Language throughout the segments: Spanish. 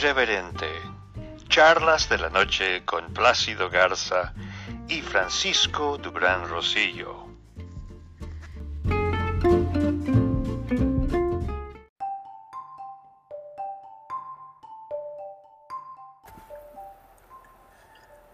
Irreverente. Charlas de la noche con Plácido Garza y Francisco Dubrán Rosillo.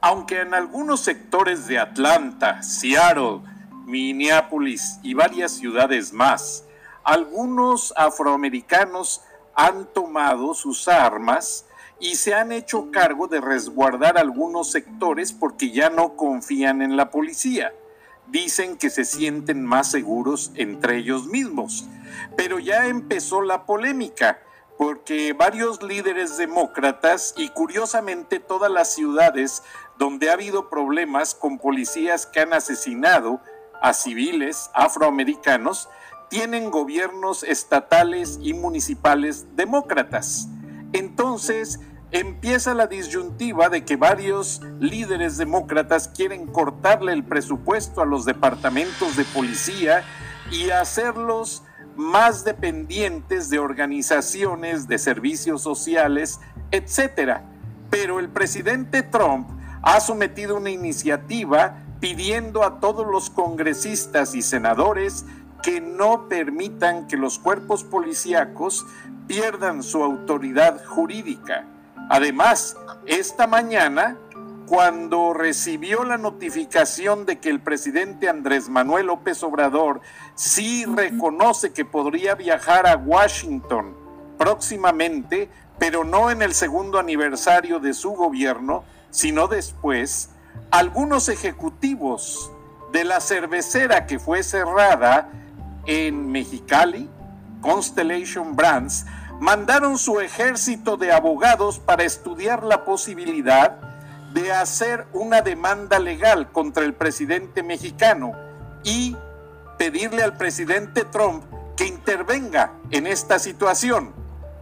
Aunque en algunos sectores de Atlanta, Seattle, Minneapolis y varias ciudades más, algunos afroamericanos han tomado sus armas y se han hecho cargo de resguardar algunos sectores porque ya no confían en la policía. Dicen que se sienten más seguros entre ellos mismos. Pero ya empezó la polémica porque varios líderes demócratas y curiosamente todas las ciudades donde ha habido problemas con policías que han asesinado a civiles afroamericanos tienen gobiernos estatales y municipales demócratas. Entonces empieza la disyuntiva de que varios líderes demócratas quieren cortarle el presupuesto a los departamentos de policía y hacerlos más dependientes de organizaciones de servicios sociales, etc. Pero el presidente Trump ha sometido una iniciativa pidiendo a todos los congresistas y senadores que no permitan que los cuerpos policíacos pierdan su autoridad jurídica. Además, esta mañana, cuando recibió la notificación de que el presidente Andrés Manuel López Obrador sí reconoce que podría viajar a Washington próximamente, pero no en el segundo aniversario de su gobierno, sino después, algunos ejecutivos de la cervecera que fue cerrada en Mexicali, Constellation Brands, mandaron su ejército de abogados para estudiar la posibilidad de hacer una demanda legal contra el presidente mexicano y pedirle al presidente Trump que intervenga en esta situación.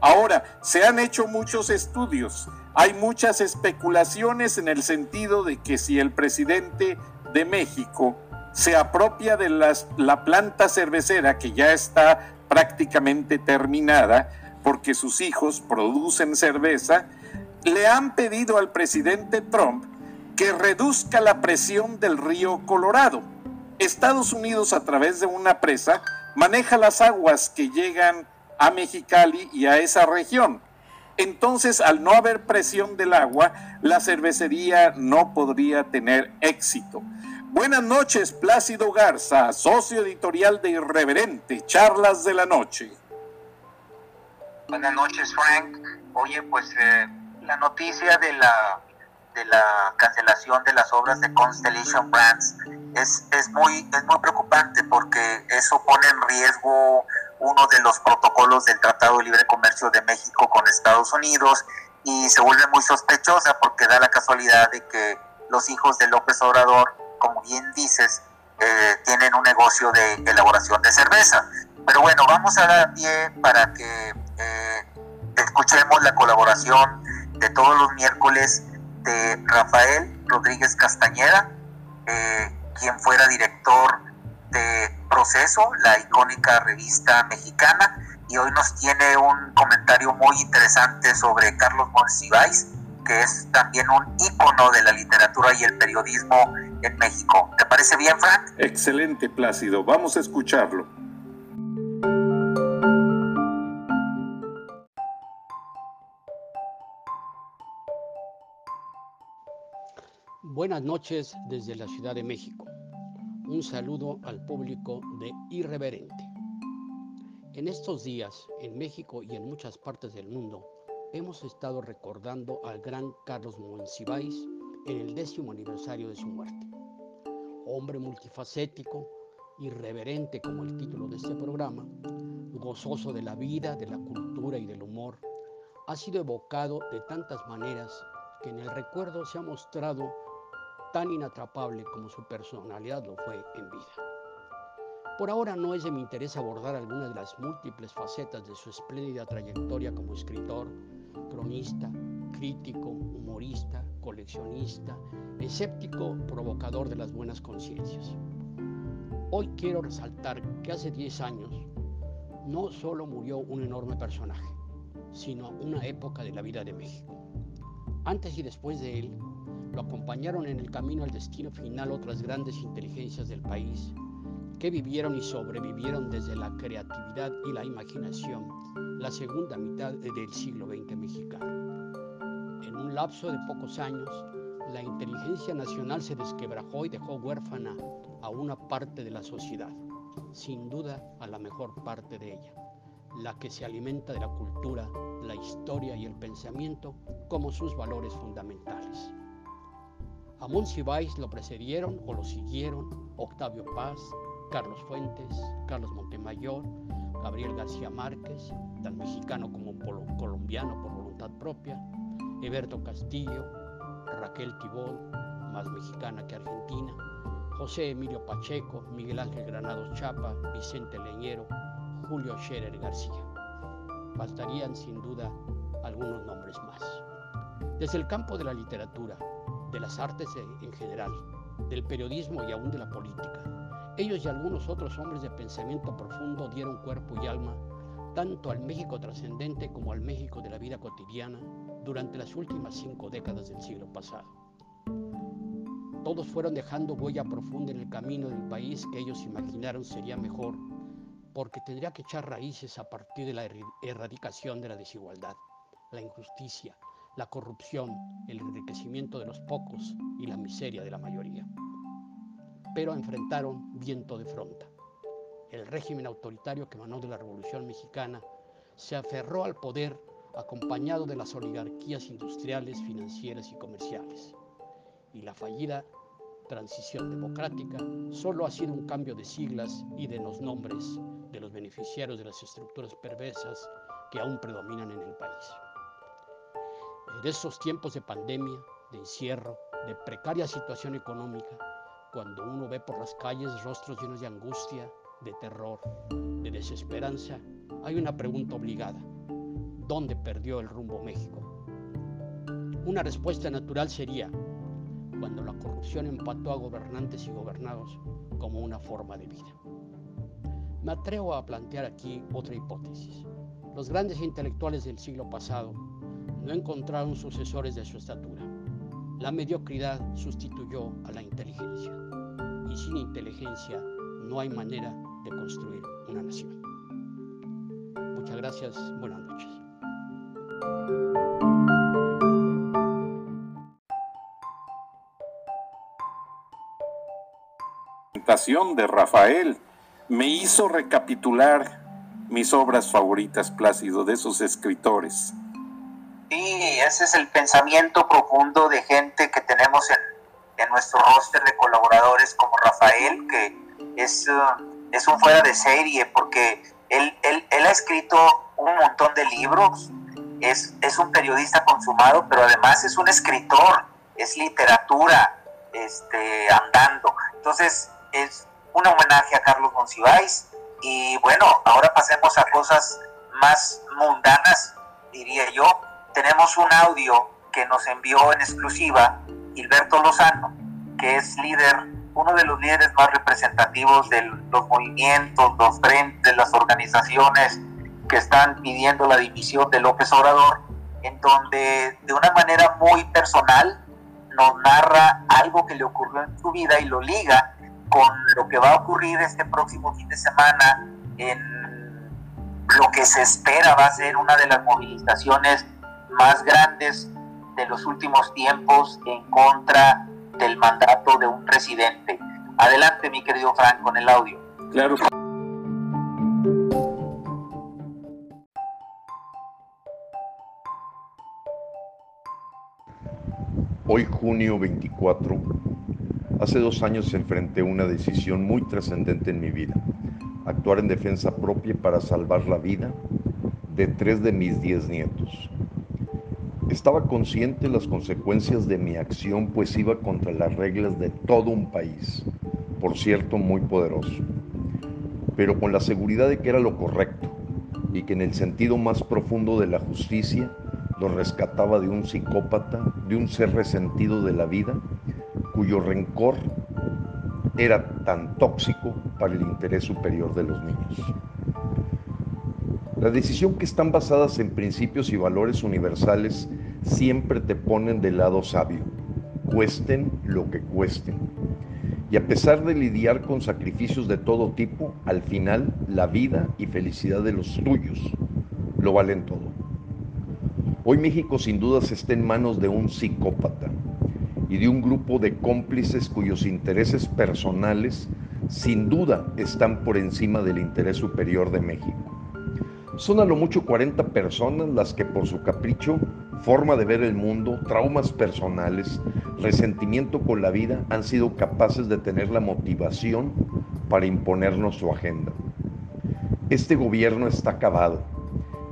Ahora, se han hecho muchos estudios, hay muchas especulaciones en el sentido de que si el presidente de México se apropia de la planta cervecera que ya está prácticamente terminada porque sus hijos producen cerveza, le han pedido al presidente Trump que reduzca la presión del río Colorado. Estados Unidos a través de una presa maneja las aguas que llegan a Mexicali y a esa región. Entonces, al no haber presión del agua, la cervecería no podría tener éxito. Buenas noches, Plácido Garza, socio editorial de Irreverente, Charlas de la Noche. Buenas noches, Frank. Oye, pues eh, la noticia de la, de la cancelación de las obras de Constellation Brands es, es, muy, es muy preocupante porque eso pone en riesgo uno de los protocolos del Tratado de Libre Comercio de México con Estados Unidos y se vuelve muy sospechosa porque da la casualidad de que los hijos de López Obrador como bien dices, eh, tienen un negocio de elaboración de cerveza. Pero bueno, vamos a dar pie para que eh, escuchemos la colaboración de todos los miércoles de Rafael Rodríguez Castañeda, eh, quien fuera director de Proceso, la icónica revista mexicana, y hoy nos tiene un comentario muy interesante sobre Carlos Monsiváis, que es también un ícono de la literatura y el periodismo en México. ¿Te parece bien, Frank? Excelente, Plácido. Vamos a escucharlo. Buenas noches desde la Ciudad de México. Un saludo al público de Irreverente. En estos días, en México y en muchas partes del mundo, hemos estado recordando al gran Carlos Monsiváis en el décimo aniversario de su muerte. Hombre multifacético, irreverente como el título de este programa, gozoso de la vida, de la cultura y del humor, ha sido evocado de tantas maneras que en el recuerdo se ha mostrado tan inatrapable como su personalidad lo fue en vida. Por ahora no es de mi interés abordar algunas de las múltiples facetas de su espléndida trayectoria como escritor, cronista, crítico, humorista, coleccionista, escéptico, provocador de las buenas conciencias. Hoy quiero resaltar que hace 10 años no solo murió un enorme personaje, sino una época de la vida de México. Antes y después de él, lo acompañaron en el camino al destino final otras grandes inteligencias del país que vivieron y sobrevivieron desde la creatividad y la imaginación la segunda mitad del siglo XX mexicano. Un lapso de pocos años, la inteligencia nacional se desquebrajó y dejó huérfana a una parte de la sociedad, sin duda a la mejor parte de ella, la que se alimenta de la cultura, la historia y el pensamiento como sus valores fundamentales. A Monsiváis lo precedieron o lo siguieron Octavio Paz, Carlos Fuentes, Carlos Montemayor, Gabriel García Márquez, tan mexicano como colombiano por voluntad propia, Eberto Castillo, Raquel Tibol, más mexicana que argentina, José Emilio Pacheco, Miguel Ángel Granados Chapa, Vicente Leñero, Julio Scherer García. Bastarían sin duda algunos nombres más. Desde el campo de la literatura, de las artes en general, del periodismo y aún de la política, ellos y algunos otros hombres de pensamiento profundo dieron cuerpo y alma tanto al México trascendente como al México de la vida cotidiana durante las últimas cinco décadas del siglo pasado. Todos fueron dejando huella profunda en el camino del país que ellos imaginaron sería mejor porque tendría que echar raíces a partir de la erradicación de la desigualdad, la injusticia, la corrupción, el enriquecimiento de los pocos y la miseria de la mayoría. Pero enfrentaron viento de fronta el régimen autoritario que emanó de la Revolución Mexicana, se aferró al poder acompañado de las oligarquías industriales, financieras y comerciales. Y la fallida transición democrática solo ha sido un cambio de siglas y de los nombres de los beneficiarios de las estructuras perversas que aún predominan en el país. En estos tiempos de pandemia, de encierro, de precaria situación económica, cuando uno ve por las calles rostros llenos de angustia, de terror, de desesperanza, hay una pregunta obligada. ¿Dónde perdió el rumbo México? Una respuesta natural sería cuando la corrupción empató a gobernantes y gobernados como una forma de vida. Me atrevo a plantear aquí otra hipótesis. Los grandes intelectuales del siglo pasado no encontraron sucesores de su estatura. La mediocridad sustituyó a la inteligencia. Y sin inteligencia no hay manera de construir una nación. Muchas gracias, buenas noches. De Rafael me hizo recapitular mis obras favoritas, Plácido, de esos escritores. Sí, ese es el pensamiento profundo de gente que tenemos en, en nuestro roster de colaboradores como Rafael, que es uh, es un fuera de serie porque él, él, él ha escrito un montón de libros, es, es, un periodista consumado, pero además es un escritor, es literatura este, andando. Entonces es un homenaje a Carlos Monsiváis y bueno, ahora pasemos a cosas más mundanas, diría yo. Tenemos un audio que nos envió en exclusiva Gilberto Lozano, que es líder uno de los líderes más representativos de los movimientos, los frentes, las organizaciones que están pidiendo la división de López Obrador, en donde de una manera muy personal nos narra algo que le ocurrió en su vida y lo liga con lo que va a ocurrir este próximo fin de semana en lo que se espera va a ser una de las movilizaciones más grandes de los últimos tiempos en contra del mandato de un presidente. Adelante, mi querido Frank, con el audio. Claro. Hoy, junio 24, hace dos años enfrenté una decisión muy trascendente en mi vida. Actuar en defensa propia para salvar la vida de tres de mis diez nietos. Estaba consciente de las consecuencias de mi acción, pues iba contra las reglas de todo un país, por cierto muy poderoso, pero con la seguridad de que era lo correcto y que en el sentido más profundo de la justicia lo rescataba de un psicópata, de un ser resentido de la vida, cuyo rencor era tan tóxico para el interés superior de los niños. La decisión que están basadas en principios y valores universales siempre te ponen del lado sabio, cuesten lo que cuesten. Y a pesar de lidiar con sacrificios de todo tipo, al final la vida y felicidad de los tuyos lo valen todo. Hoy México sin dudas está en manos de un psicópata y de un grupo de cómplices cuyos intereses personales sin duda están por encima del interés superior de México. Son a lo mucho 40 personas las que por su capricho, forma de ver el mundo, traumas personales, resentimiento con la vida han sido capaces de tener la motivación para imponernos su agenda. Este gobierno está acabado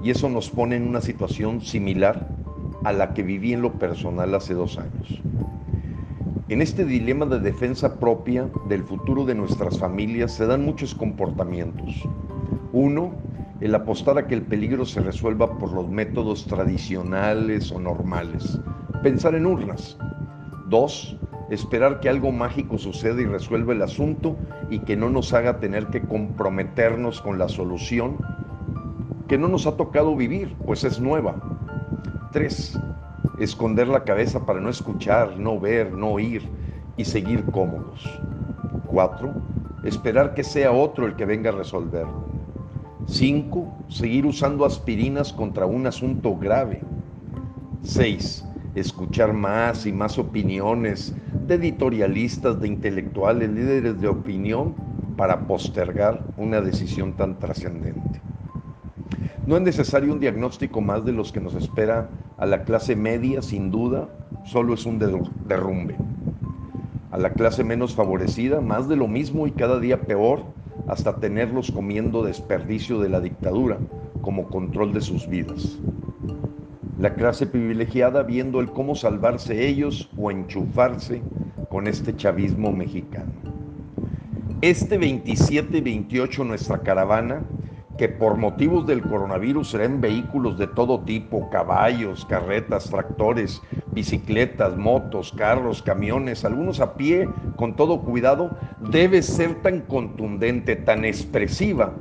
y eso nos pone en una situación similar a la que viví en lo personal hace dos años. En este dilema de defensa propia del futuro de nuestras familias se dan muchos comportamientos. Uno, el apostar a que el peligro se resuelva por los métodos tradicionales o normales. Pensar en urnas. Dos, esperar que algo mágico suceda y resuelva el asunto y que no nos haga tener que comprometernos con la solución que no nos ha tocado vivir, pues es nueva. Tres, esconder la cabeza para no escuchar, no ver, no oír y seguir cómodos. Cuatro, esperar que sea otro el que venga a resolverlo. 5. Seguir usando aspirinas contra un asunto grave. 6. Escuchar más y más opiniones de editorialistas, de intelectuales, líderes de opinión para postergar una decisión tan trascendente. No es necesario un diagnóstico más de los que nos espera a la clase media, sin duda, solo es un derrumbe. A la clase menos favorecida, más de lo mismo y cada día peor, hasta tenerlos comiendo desperdicio de la dictadura como control de sus vidas. La clase privilegiada viendo el cómo salvarse ellos o enchufarse con este chavismo mexicano. Este 27 y 28 nuestra caravana, que por motivos del coronavirus será en vehículos de todo tipo, caballos, carretas, tractores, bicicletas, motos, carros, camiones, algunos a pie, con todo cuidado, debe ser tan contundente, tan expresiva,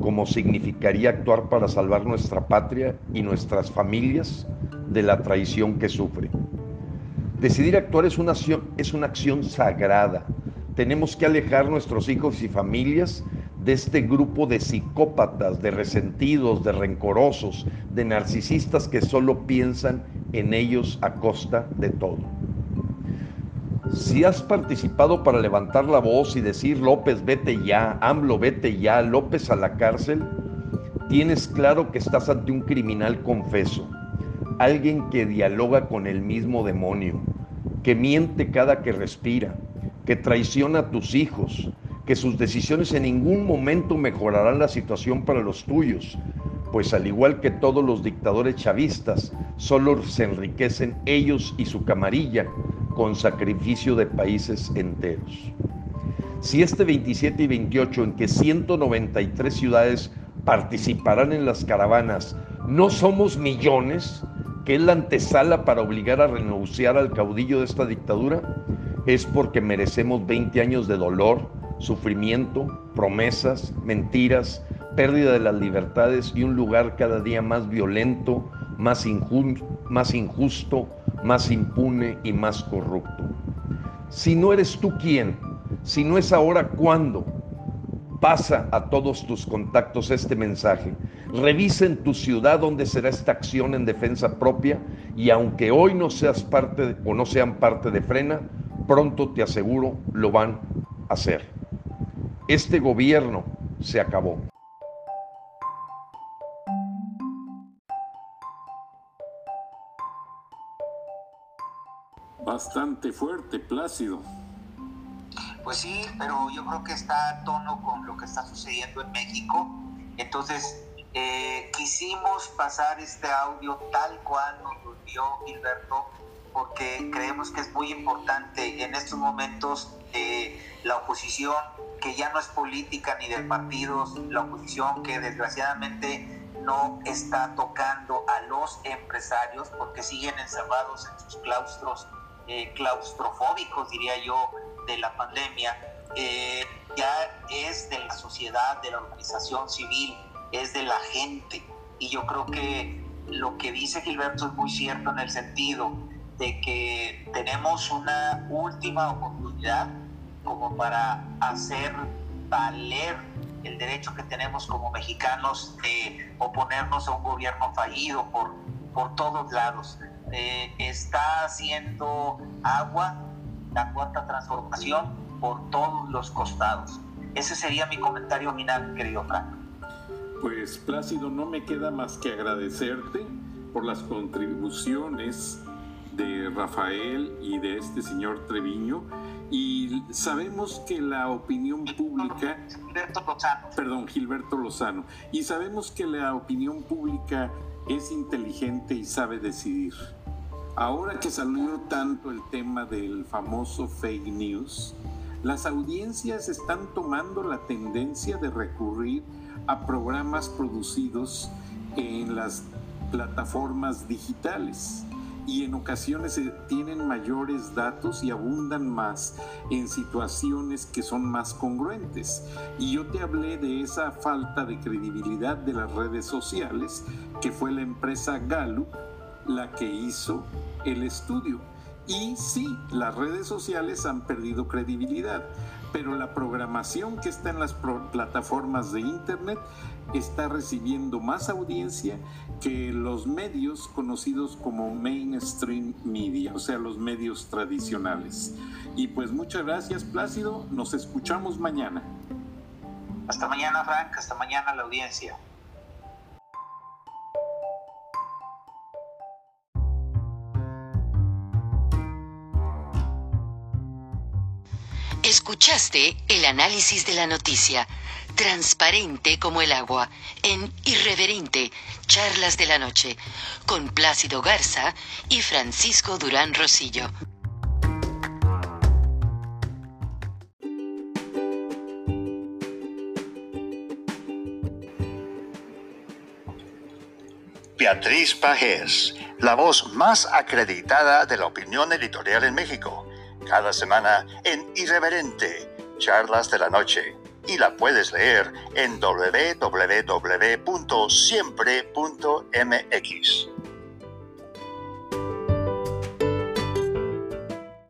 como significaría actuar para salvar nuestra patria y nuestras familias de la traición que sufre. Decidir actuar es una acción, es una acción sagrada. Tenemos que alejar nuestros hijos y familias de este grupo de psicópatas, de resentidos, de rencorosos, de narcisistas que solo piensan en ellos a costa de todo. Si has participado para levantar la voz y decir López vete ya, AMLO vete ya, López a la cárcel, tienes claro que estás ante un criminal confeso, alguien que dialoga con el mismo demonio, que miente cada que respira, que traiciona a tus hijos, que sus decisiones en ningún momento mejorarán la situación para los tuyos, pues al igual que todos los dictadores chavistas, solo se enriquecen ellos y su camarilla con sacrificio de países enteros. Si este 27 y 28 en que 193 ciudades participarán en las caravanas, no somos millones, que es la antesala para obligar a renunciar al caudillo de esta dictadura, es porque merecemos 20 años de dolor, sufrimiento, promesas, mentiras, pérdida de las libertades y un lugar cada día más violento, más, injusto, más impune y más corrupto. Si no eres tú quien, si no es ahora, ¿cuándo? Pasa a todos tus contactos este mensaje. Revisa en tu ciudad dónde será esta acción en defensa propia y aunque hoy no seas parte o no sean parte de Frena, pronto te aseguro lo van a hacer. Este gobierno se acabó. bastante fuerte, Plácido. Pues sí, pero yo creo que está a tono con lo que está sucediendo en México. Entonces, eh, quisimos pasar este audio tal cual nos lo dio Gilberto, porque creemos que es muy importante en estos momentos eh, la oposición, que ya no es política ni de partidos, la oposición que desgraciadamente no está tocando a los empresarios porque siguen encerrados en sus claustros eh, claustrofóbicos, diría yo, de la pandemia, eh, ya es de la sociedad, de la organización civil, es de la gente. Y yo creo que lo que dice Gilberto es muy cierto en el sentido de que tenemos una última oportunidad como para hacer valer el derecho que tenemos como mexicanos de oponernos a un gobierno fallido por, por todos lados. Eh, está haciendo agua la cuarta transformación por todos los costados. Ese sería mi comentario final, querido Frank. Pues Plácido, no me queda más que agradecerte por las contribuciones de Rafael y de este señor Treviño. Y sabemos que la opinión pública... Gilberto Lozano. Perdón, Gilberto Lozano. Y sabemos que la opinión pública es inteligente y sabe decidir. Ahora que salió tanto el tema del famoso fake news, las audiencias están tomando la tendencia de recurrir a programas producidos en las plataformas digitales y en ocasiones tienen mayores datos y abundan más en situaciones que son más congruentes. Y yo te hablé de esa falta de credibilidad de las redes sociales, que fue la empresa Gallup la que hizo el estudio. Y sí, las redes sociales han perdido credibilidad, pero la programación que está en las plataformas de Internet está recibiendo más audiencia que los medios conocidos como mainstream media, o sea, los medios tradicionales. Y pues muchas gracias, Plácido. Nos escuchamos mañana. Hasta mañana, Frank. Hasta mañana la audiencia. Escuchaste el análisis de la noticia, transparente como el agua, en Irreverente, Charlas de la Noche, con Plácido Garza y Francisco Durán Rosillo. Beatriz Pajés, la voz más acreditada de la opinión editorial en México cada semana en Irreverente, Charlas de la Noche, y la puedes leer en www.siempre.mx.